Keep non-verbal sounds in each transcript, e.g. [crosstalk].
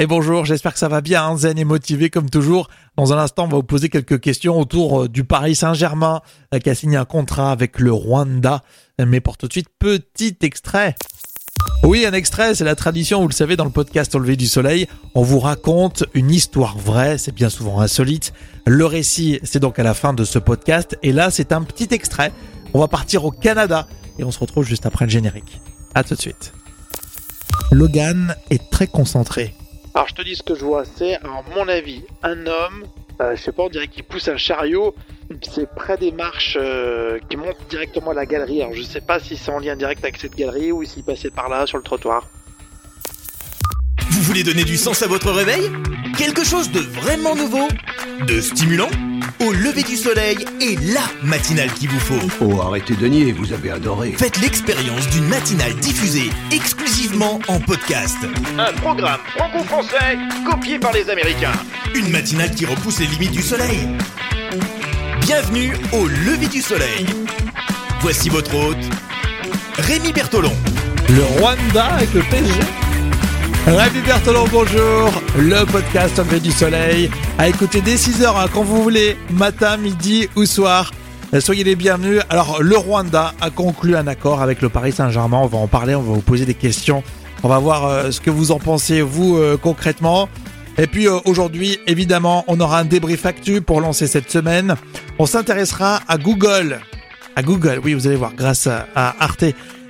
Et bonjour, j'espère que ça va bien, hein, zen et motivé comme toujours. Dans un instant, on va vous poser quelques questions autour euh, du Paris Saint-Germain euh, qui a signé un contrat avec le Rwanda. Mais pour tout de suite, petit extrait. Oui, un extrait, c'est la tradition, vous le savez, dans le podcast Au lever du soleil, on vous raconte une histoire vraie, c'est bien souvent insolite. Le récit, c'est donc à la fin de ce podcast, et là, c'est un petit extrait. On va partir au Canada, et on se retrouve juste après le générique. À tout de suite. Logan est très concentré. Alors je te dis ce que je vois, c'est, à mon avis, un homme, euh, je sais pas, on dirait qu'il pousse un chariot, c'est près des marches euh, qui montent directement à la galerie. Alors je sais pas si c'est en lien direct avec cette galerie ou s'il passait par là sur le trottoir. Vous voulez donner du sens à votre réveil? Quelque chose de vraiment nouveau? De stimulant? Au lever du soleil et la matinale qu'il vous faut. Oh, arrêtez de nier, vous avez adoré. Faites l'expérience d'une matinale diffusée exclusivement en podcast. Un programme franco-français copié par les Américains. Une matinale qui repousse les limites du soleil. Bienvenue au lever du soleil. Voici votre hôte, Rémi Bertolon. Le Rwanda avec le PSG. Rémi Bertolon, bonjour. Le podcast lever du soleil. À écouter dès 6h quand vous voulez, matin, midi ou soir. Soyez les bienvenus. Alors, le Rwanda a conclu un accord avec le Paris Saint-Germain. On va en parler, on va vous poser des questions. On va voir euh, ce que vous en pensez, vous, euh, concrètement. Et puis euh, aujourd'hui, évidemment, on aura un débrief actu pour lancer cette semaine. On s'intéressera à Google. À Google, oui, vous allez voir, grâce à Arte.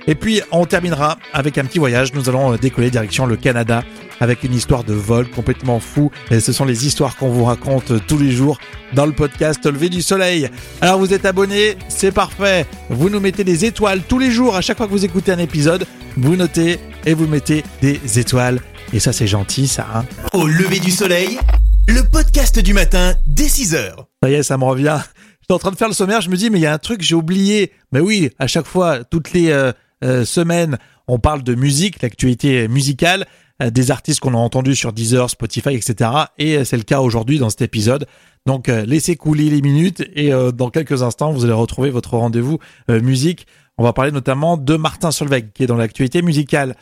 Et puis, on terminera avec un petit voyage. Nous allons euh, décoller direction le Canada avec une histoire de vol complètement fou. Et ce sont les histoires qu'on vous raconte euh, tous les jours dans le podcast Levé du Soleil. Alors, vous êtes abonné, c'est parfait. Vous nous mettez des étoiles tous les jours à chaque fois que vous écoutez un épisode. Vous notez et vous mettez des étoiles. Et ça, c'est gentil, ça, hein. Au lever du soleil, le podcast du matin dès 6h. Ça y est, ça me revient. J'étais en train de faire le sommaire, je me dis, mais il y a un truc j'ai oublié. Mais oui, à chaque fois, toutes les euh, euh, semaines, on parle de musique, l'actualité musicale, euh, des artistes qu'on a entendus sur Deezer, Spotify, etc. Et euh, c'est le cas aujourd'hui dans cet épisode. Donc laissez couler les minutes et dans quelques instants, vous allez retrouver votre rendez-vous musique. On va parler notamment de Martin Solveig, qui est dans l'actualité musicale.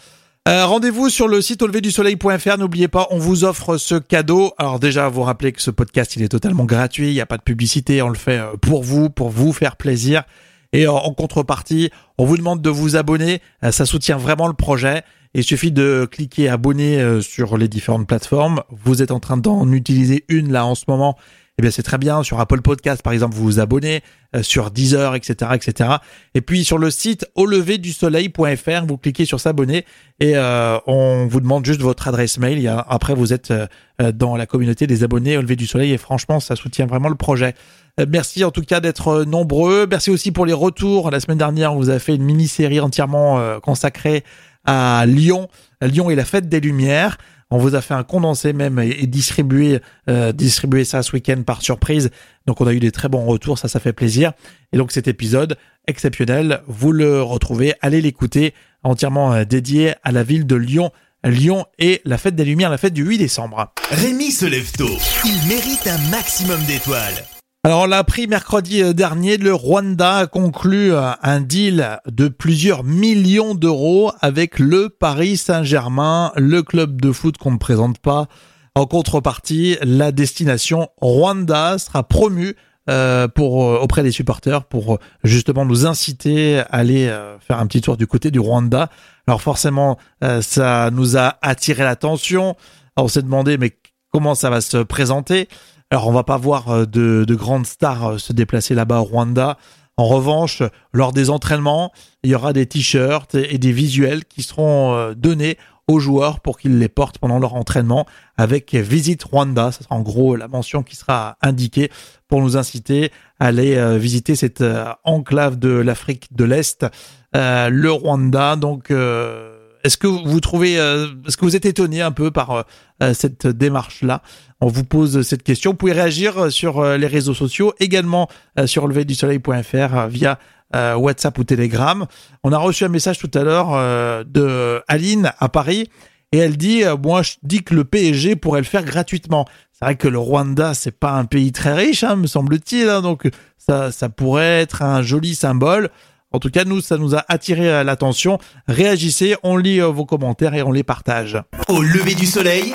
Euh, Rendez-vous sur le site auleverdusoleil.fr. N'oubliez pas, on vous offre ce cadeau. Alors déjà, vous rappelez que ce podcast, il est totalement gratuit. Il n'y a pas de publicité. On le fait pour vous, pour vous faire plaisir. Et en contrepartie, on vous demande de vous abonner. Euh, Ça soutient vraiment le projet. Il suffit de cliquer abonner euh, sur les différentes plateformes. Vous êtes en train d'en utiliser une là en ce moment. Eh bien, c'est très bien. Sur Apple Podcast, par exemple, vous vous abonnez. euh, sur Deezer, etc., etc. Et puis sur le site auleverdusoleil.fr, vous cliquez sur s'abonner et euh, on vous demande juste votre adresse mail. Après, vous êtes euh, dans la communauté des abonnés au lever du soleil et franchement, ça soutient vraiment le projet. Merci en tout cas d'être nombreux. Merci aussi pour les retours. La semaine dernière, on vous a fait une mini-série entièrement consacrée à Lyon. Lyon et la fête des Lumières. On vous a fait un condensé même et, distribué, euh, distribué ça ce week-end par surprise. Donc on a eu des très bons retours, ça, ça fait plaisir. Et donc cet épisode exceptionnel, vous le retrouvez, allez l'écouter, entièrement euh, dédié à la ville de Lyon. Lyon et la fête des Lumières, la fête du 8 décembre. Rémi se lève tôt. Il mérite un maximum d'étoiles. Alors on l'a appris mercredi euh, dernier, le Rwanda a conclu euh, un deal de plusieurs millions d'euros avec le Paris Saint-Germain, le club de foot qu'on ne présente pas. En contrepartie, la destination Rwanda sera promue euh, auprès des supporters pour justement nous inciter à aller faire un petit tour du côté du Rwanda. Alors forcément, ça nous a attiré l'attention. On s'est demandé mais comment ça va se présenter? Alors on va pas voir euh, de, de grandes stars euh, se déplacer là-bas au Rwanda. En revanche, lors des entraînements, il y aura des t-shirts et des visuels qui seront euh, donnés aux joueurs pour qu'ils les portent pendant leur entraînement avec Visite Rwanda. Ça sera en gros la mention qui sera indiquée pour nous inciter à aller visiter cette enclave de l'Afrique de l'Est, le Rwanda. Donc, est-ce que vous trouvez, euh, est-ce que vous êtes étonné un peu par euh, cette démarche-là? On vous pose cette question. Vous pouvez réagir sur euh, les réseaux sociaux, également sur leverdusoleil.fr via WhatsApp ou Telegram. On a reçu un message tout à l'heure de Aline à Paris et elle dit moi je dis que le PSG pourrait le faire gratuitement. C'est vrai que le Rwanda c'est pas un pays très riche, hein, me semble-t-il, hein, donc ça ça pourrait être un joli symbole. En tout cas, nous, ça nous a attiré l'attention. Réagissez, on lit euh, vos commentaires et on les partage. Au lever du soleil,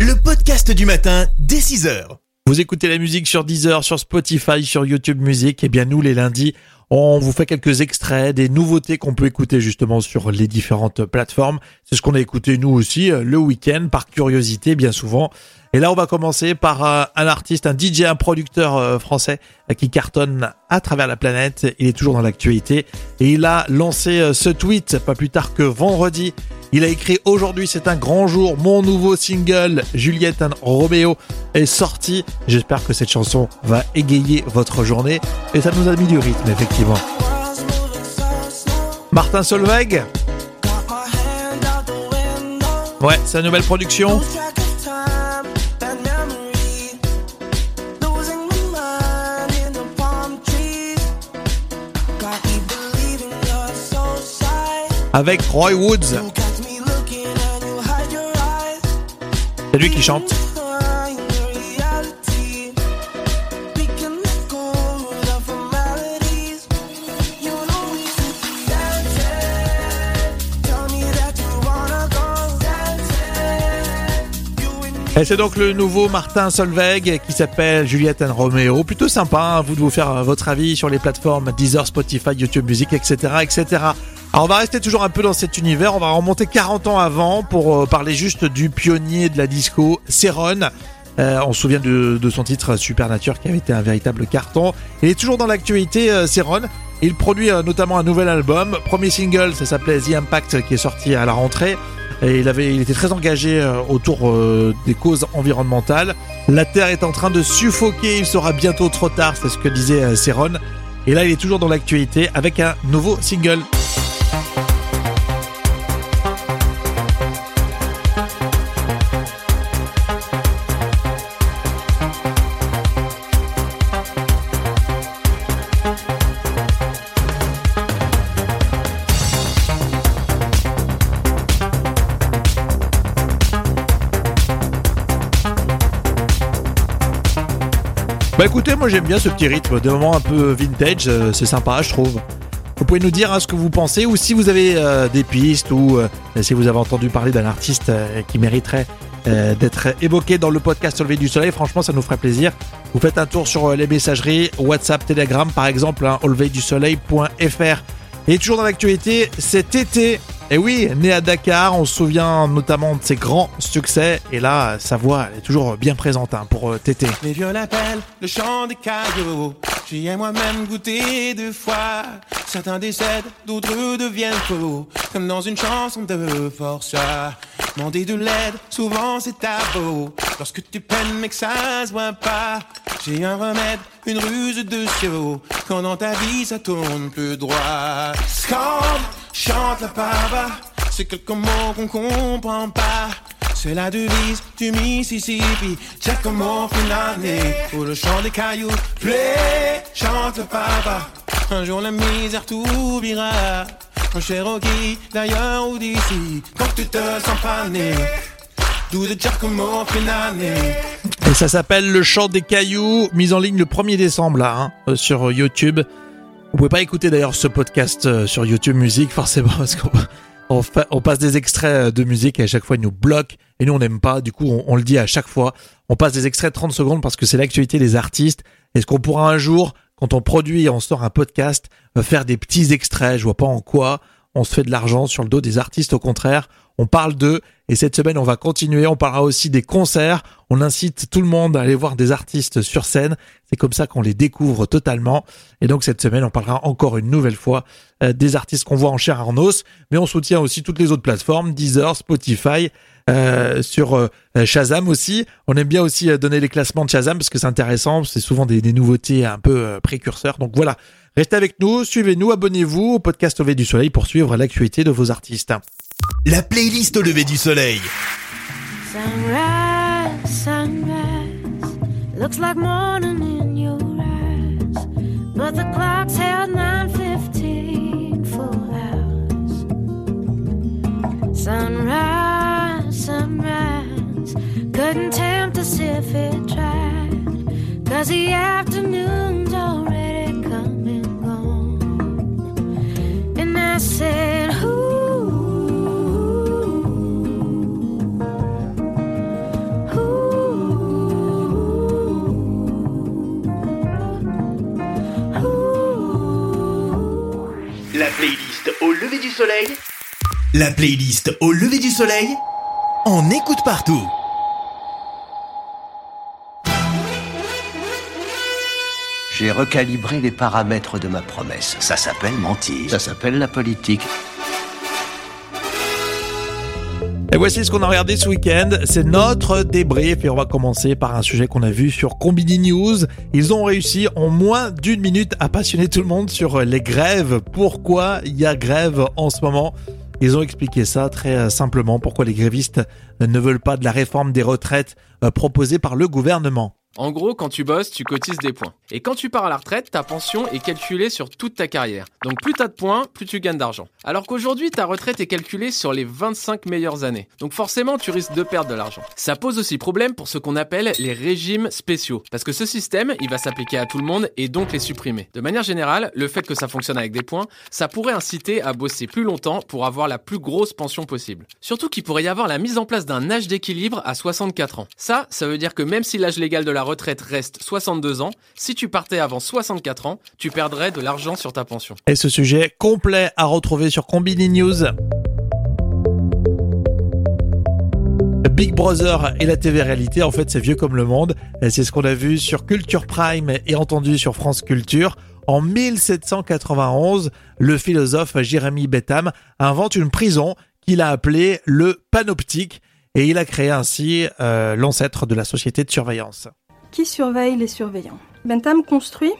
le podcast du matin dès 6h. Vous écoutez la musique sur Deezer, sur Spotify, sur YouTube Music. Et bien nous, les lundis, on vous fait quelques extraits des nouveautés qu'on peut écouter justement sur les différentes plateformes. C'est ce qu'on a écouté nous aussi euh, le week-end par curiosité bien souvent. Et là, on va commencer par euh, un artiste, un DJ, un producteur euh, français qui cartonne à travers la planète. Il est toujours dans l'actualité et il a lancé ce tweet pas plus tard que vendredi. Il a écrit aujourd'hui, c'est un grand jour. Mon nouveau single, Juliette and Romeo, est sorti. J'espère que cette chanson va égayer votre journée et ça nous a mis du rythme effectivement. Martin Solveig. Ouais, sa nouvelle production. Avec Roy Woods. C'est lui qui chante. Et c'est donc le nouveau Martin Solveig qui s'appelle Juliette and Romeo. Plutôt sympa, hein, vous de vous faire votre avis sur les plateformes Deezer, Spotify, YouTube Music, etc., etc. Alors on va rester toujours un peu dans cet univers. On va remonter 40 ans avant pour euh, parler juste du pionnier de la disco, Céron. Euh, on se souvient de, son titre Supernature qui avait été un véritable carton. Il est toujours dans l'actualité, euh, Il produit euh, notamment un nouvel album. Premier single, ça s'appelait The Impact, qui est sorti à la rentrée. Et il, avait, était très engagé euh, autour des causes environnementales. La Terre est en train de suffoquer, il sera bientôt trop tard, c'est ce que disait Céron. Et là, il est toujours dans l'actualité avec un nouveau single. Bah écoutez, moi j'aime bien ce petit rythme, des moments un peu vintage, euh, c'est sympa je trouve. Vous pouvez nous dire hein, ce que vous pensez ou si vous avez euh, des pistes ou euh, si vous avez entendu parler d'un artiste qui mériterait d'être évoqué dans le podcast Lever du Soleil, franchement ça nous ferait plaisir. Vous faites un tour sur les messageries, WhatsApp, Telegram par exemple, hein, fr Et toujours dans l'actualité, cet été, et oui, né à Dakar, on se souvient notamment de ses grands succès. Et là, sa voix est toujours bien présente hein, pour euh, Tété. Les vieux l'appellent le chant des cailloux. J'y ai moi-même goûté deux fois. Certains décèdent, d'autres deviennent faux. Comme dans une chanson de Força. Demander de l'aide, souvent c'est tabou. Lorsque tu peines mais que ça se voit pas. J'ai un remède, une ruse de cerveau. Quand dans ta vie ça tourne plus droit. Scande chante la pava, c'est quelques mots qu'on comprend pas. C'est la devise du Mississippi, Giacomo Finale, pour le chant des cailloux, play, chante le papa. Un jour la misère t'oubliera, un Cherokee d'ailleurs ou d'ici, quand tu te sens pané. Et ça s'appelle Le Chant des Cailloux, mise en ligne le 1er décembre là, hein, euh, sur YouTube. Vous pouvez pas écouter d'ailleurs ce podcast euh, sur YouTube Musique forcément [laughs] parce qu'on on, passe des extraits euh, de musique et à chaque fois ils nous bloquent et nous on n'aime pas. Du coup on, le dit à chaque fois. On passe des extraits de 30 secondes parce que c'est l'actualité des artistes. Est-ce qu'on pourra un jour, quand on produit et on sort un podcast, euh, faire des petits extraits? Je vois pas en quoi on se fait de l'argent sur le dos des artistes. Au contraire, on parle d'eux et cette semaine on va continuer. On parlera aussi des concerts. On incite tout le monde à aller voir des artistes sur scène. C'est comme ça qu'on les découvre totalement. Et donc cette semaine on parlera encore une nouvelle fois euh, des artistes qu'on voit en chair en os. Mais on soutient aussi toutes les autres plateformes, Deezer, Spotify. Euh, sur euh, Shazam aussi. On aime bien aussi donner les classements de Shazam parce que c'est intéressant, c'est souvent des, nouveautés un peu précurseurs. Donc voilà, restez avec nous, suivez-nous, abonnez-vous au podcast Au du soleil pour suivre l'actualité de vos artistes. La playlist au lever du soleil. Sunrise, sunrise, looks like morning in your eyes, but the clock's held 9:15 full hours. Sunrise, sunrise, couldn't tempt us if it tried, cause the afternoon's already come and gone. And I said, playlist au lever du soleil La playlist au lever du soleil On écoute partout J'ai recalibré les paramètres de ma promesse. Ça s'appelle mentir. Ça s'appelle la politique. Et voici ce qu'on a regardé ce week-end. C'est notre débrief et on va commencer par un sujet qu'on a vu sur Combini News. Ils ont réussi en moins d'une minute à passionner tout le monde sur les grèves. Pourquoi il y a grève en ce moment? Ils ont expliqué ça très simplement, pourquoi les grévistes ne veulent pas de la réforme des retraites euh, proposée par le gouvernement? En gros, quand tu bosses, tu cotises des points. Et quand tu pars à la retraite, ta pension est calculée sur toute ta carrière. Donc plus t'as de points, plus tu gagnes d'argent. Alors qu'aujourd'hui, ta retraite est calculée sur les 25 meilleures années. Donc forcément, tu risques de perdre de l'argent. Ça pose aussi problème pour ce qu'on appelle les régimes spéciaux. Parce que ce système, il va s'appliquer à tout le monde et donc les supprimer. De manière générale, le fait que ça fonctionne avec des points, ça pourrait inciter à bosser plus longtemps pour avoir la plus grosse pension possible. Surtout qu'il pourrait y avoir la mise en place d'un âge d'équilibre à 64 ans. Ça, ça veut dire que même si l'âge légal de la retraite reste 62 ans, si tu partais avant 64 ans, tu perdrais de l'argent sur ta pension. Et ce sujet complet à retrouver sur Combini News. Big Brother et la TV réalité, en fait, c'est vieux comme le monde. C'est ce qu'on a vu sur Culture Prime et entendu sur France Culture. En 1791, le philosophe Jérémy Bentham invente une prison qu'il a appelée le panoptique et il a créé ainsi euh, l'ancêtre de la société de surveillance. Qui surveille les surveillants Bentham construit,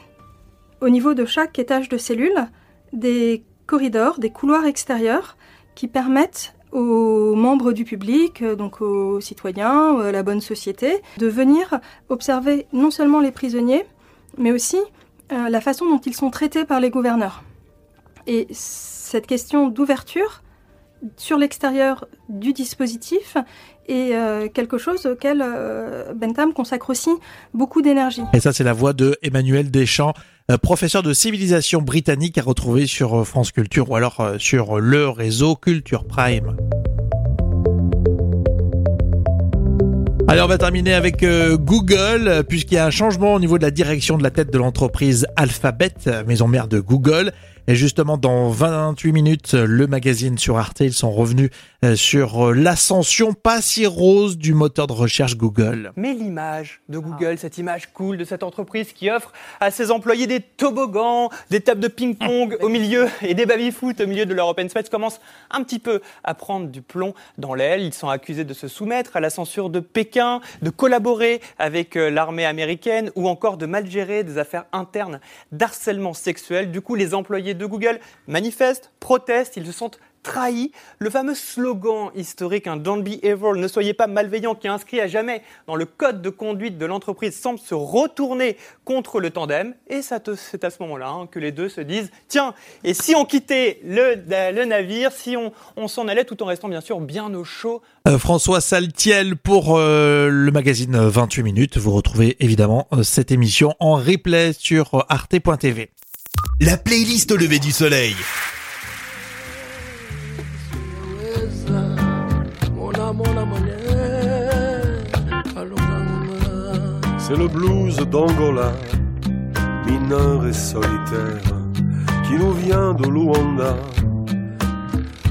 au niveau de chaque étage de cellule, des corridors, des couloirs extérieurs qui permettent aux membres du public, euh, donc aux citoyens, à la bonne société, de venir observer non seulement les prisonniers, mais aussi euh, la façon dont ils sont traités par les gouverneurs. Et cette question d'ouverture sur l'extérieur du dispositif est euh, quelque chose auquel euh, Bentham consacre aussi beaucoup d'énergie. Et ça, c'est la voix de Emmanuel Deschamps, euh, professeur de civilisation britannique à retrouver sur France Culture ou alors sur le réseau Culture Prime. Allez, on va terminer avec Google, puisqu'il y a un changement au niveau de la direction de la tête de l'entreprise Alphabet, maison mère de Google. Et justement, dans 28 minutes, le magazine sur Arte, ils sont revenus sur euh, l'ascension pas si rose du moteur de recherche Google. Mais l'image de Google, cette image cool de cette entreprise qui offre à ses employés des toboggans, des tables de ping-pong au milieu et des baby-foot au milieu de leur open space commence un petit peu à prendre du plomb dans l'aile. Ils sont accusés de se soumettre à la censure de Pékin, de collaborer avec euh, l'armée américaine ou encore de mal gérer des affaires internes d'harcèlement sexuel. Du coup, les employés de Google manifestent, protestent, ils se sentent trahis. Le fameux slogan historique, un hein, Don't be evil, ne soyez pas malveillant, qui est inscrit à jamais dans le code de conduite de l'entreprise, semble se retourner contre le tandem. Et c'est à ce moment-là hein, que les deux se disent tiens, et si on quittait le, le navire, si on, on s'en allait tout en restant bien sûr bien au chaud euh, François Saltiel pour euh, le magazine 28 minutes. Vous retrouvez évidemment euh, cette émission en replay sur arte.tv. La playlist au lever du soleil. C'est le blues d'Angola, mineur et solitaire, qui nous vient de Luanda.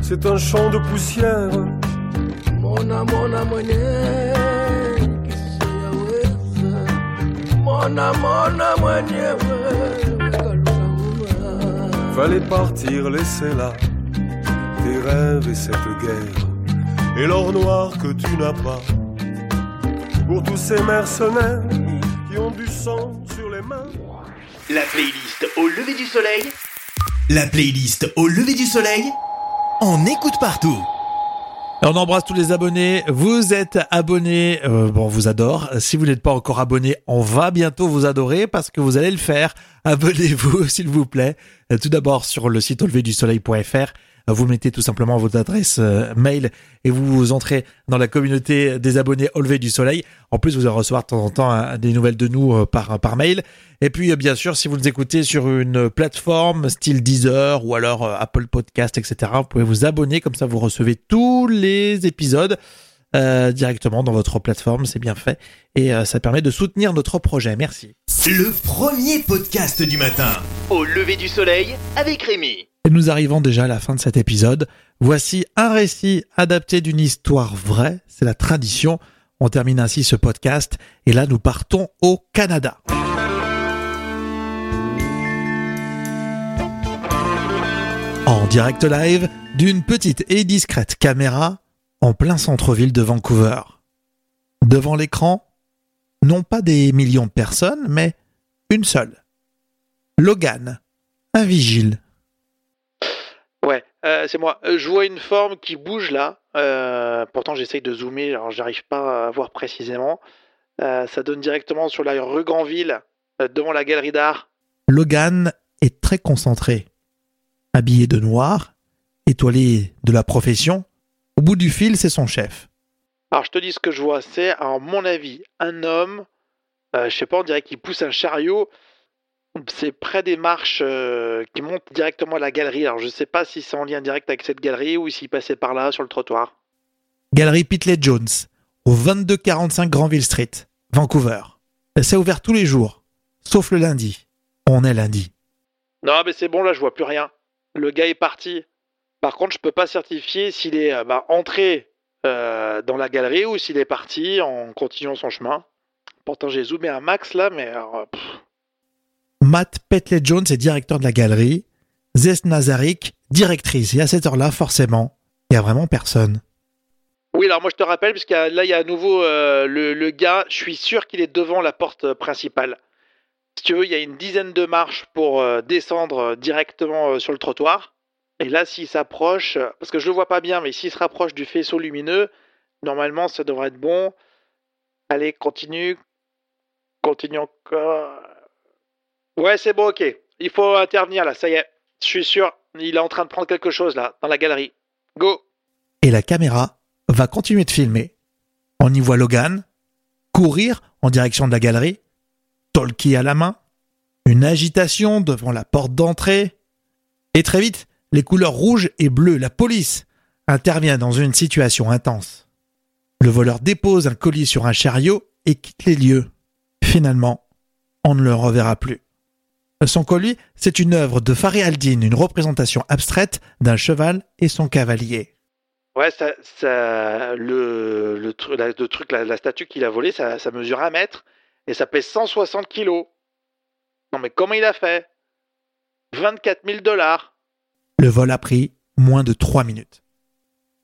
C'est un champ de poussière. Mona, mona, mona, mona, Fallait partir, laisser là tes rêves et cette guerre, et l'or noir que tu n'as pas. Pour tous ces mercenaires sang sur les mains. La playlist au lever du soleil. La playlist au lever du soleil. On écoute partout. On embrasse tous les abonnés. Vous êtes abonnés, euh, bon, on vous adore. Si vous n'êtes pas encore abonné, on va bientôt vous adorer parce que vous allez le faire. Abonnez-vous, [laughs] s'il vous plaît. Euh, tout d'abord sur le site auleverdusoleil.fr vous mettez tout simplement votre adresse euh, mail et vous vous entrez dans la communauté des abonnés au lever du soleil. En plus, vous allez recevoir de temps en temps des nouvelles de nous euh, par, par mail. Et puis, euh, bien sûr, si vous nous écoutez sur une plateforme style Deezer ou alors Apple Podcast, etc., vous pouvez vous abonner. Comme ça, vous recevez tous les épisodes. directement dans votre plateforme, c'est bien fait et ça permet de soutenir notre projet. Merci. Le premier podcast du matin au lever du soleil avec Rémi. Et nous arrivons déjà à la fin de cet épisode. Voici un récit adapté d'une histoire vraie, c'est la tradition. On termine ainsi ce podcast et là nous partons au Canada. En direct live d'une petite et discrète caméra en plein centre-ville de Vancouver. Devant l'écran, non pas des millions de personnes, mais une seule. Logan, un vigile. Euh, c'est moi. Euh, Je vois une forme qui bouge là. Euh, pourtant, j'essaye de zoomer, alors j'arrive pas à voir précisément. Euh, ça donne directement sur la rue Granville, devant la galerie d'art. Logan est très concentré. Habillé de noir, étoilé de la profession, au bout du fil, c'est son chef. Alors, je te dis ce que je vois. C'est, à mon avis, un homme. je sais pas, on dirait qu'il pousse un chariot. C'est près des marches euh, qui montent directement à la galerie. Alors, je sais pas si c'est en lien direct avec cette galerie ou s'il passait par là, sur le trottoir. Galerie Pitley Jones, au 2245 Granville Street, Vancouver. C'est ouvert tous les jours, sauf le lundi. On est lundi. Non, mais c'est bon, là, je vois plus rien. Le gars est parti. Par contre, je peux pas certifier s'il est euh, bah, entré euh, dans la galerie ou s'il est parti en continuant son chemin. Pourtant, j'ai zoomé un max là, mais alors, pff, Matt Petley Jones est directeur de la galerie. Zes Nazarik, directrice. Et à cette heure-là, forcément, il y a vraiment personne. Oui, alors moi je te rappelle, parce que là il y a à nouveau euh, le, gars, je suis sûr qu'il est devant la porte euh, principale. Si tu veux, il y a une dizaine de marches pour euh, descendre directement sur le trottoir. Et là, s'il s'approche, parce que je le vois pas bien, mais s'il se rapproche du faisceau lumineux, normalement ça devrait être bon. Allez, continue. Continue encore. Ouais, c'est bon, ok. Il faut intervenir là, ça y est. Je suis sûr, il est en train de prendre quelque chose là, dans la galerie. Go Et la caméra va continuer de filmer. On y voit Logan courir en direction de la galerie, Tolkien à la main, une agitation devant la porte d'entrée. Et très vite, les couleurs rouges et bleues, la police, intervient dans une situation intense. Le voleur dépose un colis sur un chariot et quitte les lieux. Finalement, on ne le reverra plus. Son colis, c'est une œuvre de Farid Aldin, une représentation abstraite d'un cheval et son cavalier. Ouais, ça, ça, le, le, la, le truc, la, la statue qu'il a volée, ça, ça mesure un mètre et ça pèse 160 kilos. Non mais comment il a fait? 24 000 dollars. Le vol a pris moins de trois minutes.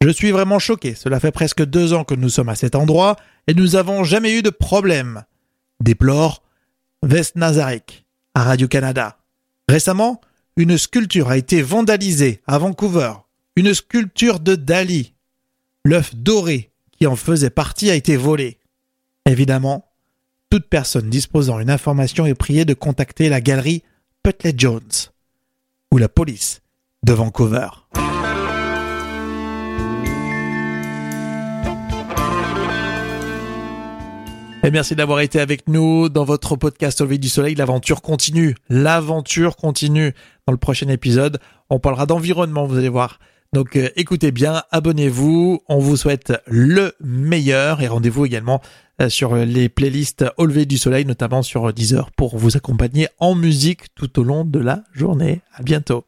Je suis vraiment choqué. Cela fait presque deux ans que nous sommes à cet endroit et nous n'avons jamais eu de problème. Déplore Vest Nazarek à Radio-Canada. Récemment, une sculpture a été vandalisée à Vancouver. Une sculpture de Dali. L'œuf doré qui en faisait partie a été volé. Évidemment, toute personne disposant d'une information est priée de contacter la galerie Putley Jones ou la police de Vancouver. Et merci d'avoir été avec nous dans votre podcast Au lever du soleil. L'aventure continue. L'aventure continue. Dans le prochain épisode, on parlera d'environnement, vous allez voir. Donc euh, écoutez bien, abonnez-vous. On vous souhaite le meilleur et rendez-vous également euh, sur les playlists Au lever du soleil, notamment sur Deezer pour vous accompagner en musique tout au long de la journée. À bientôt.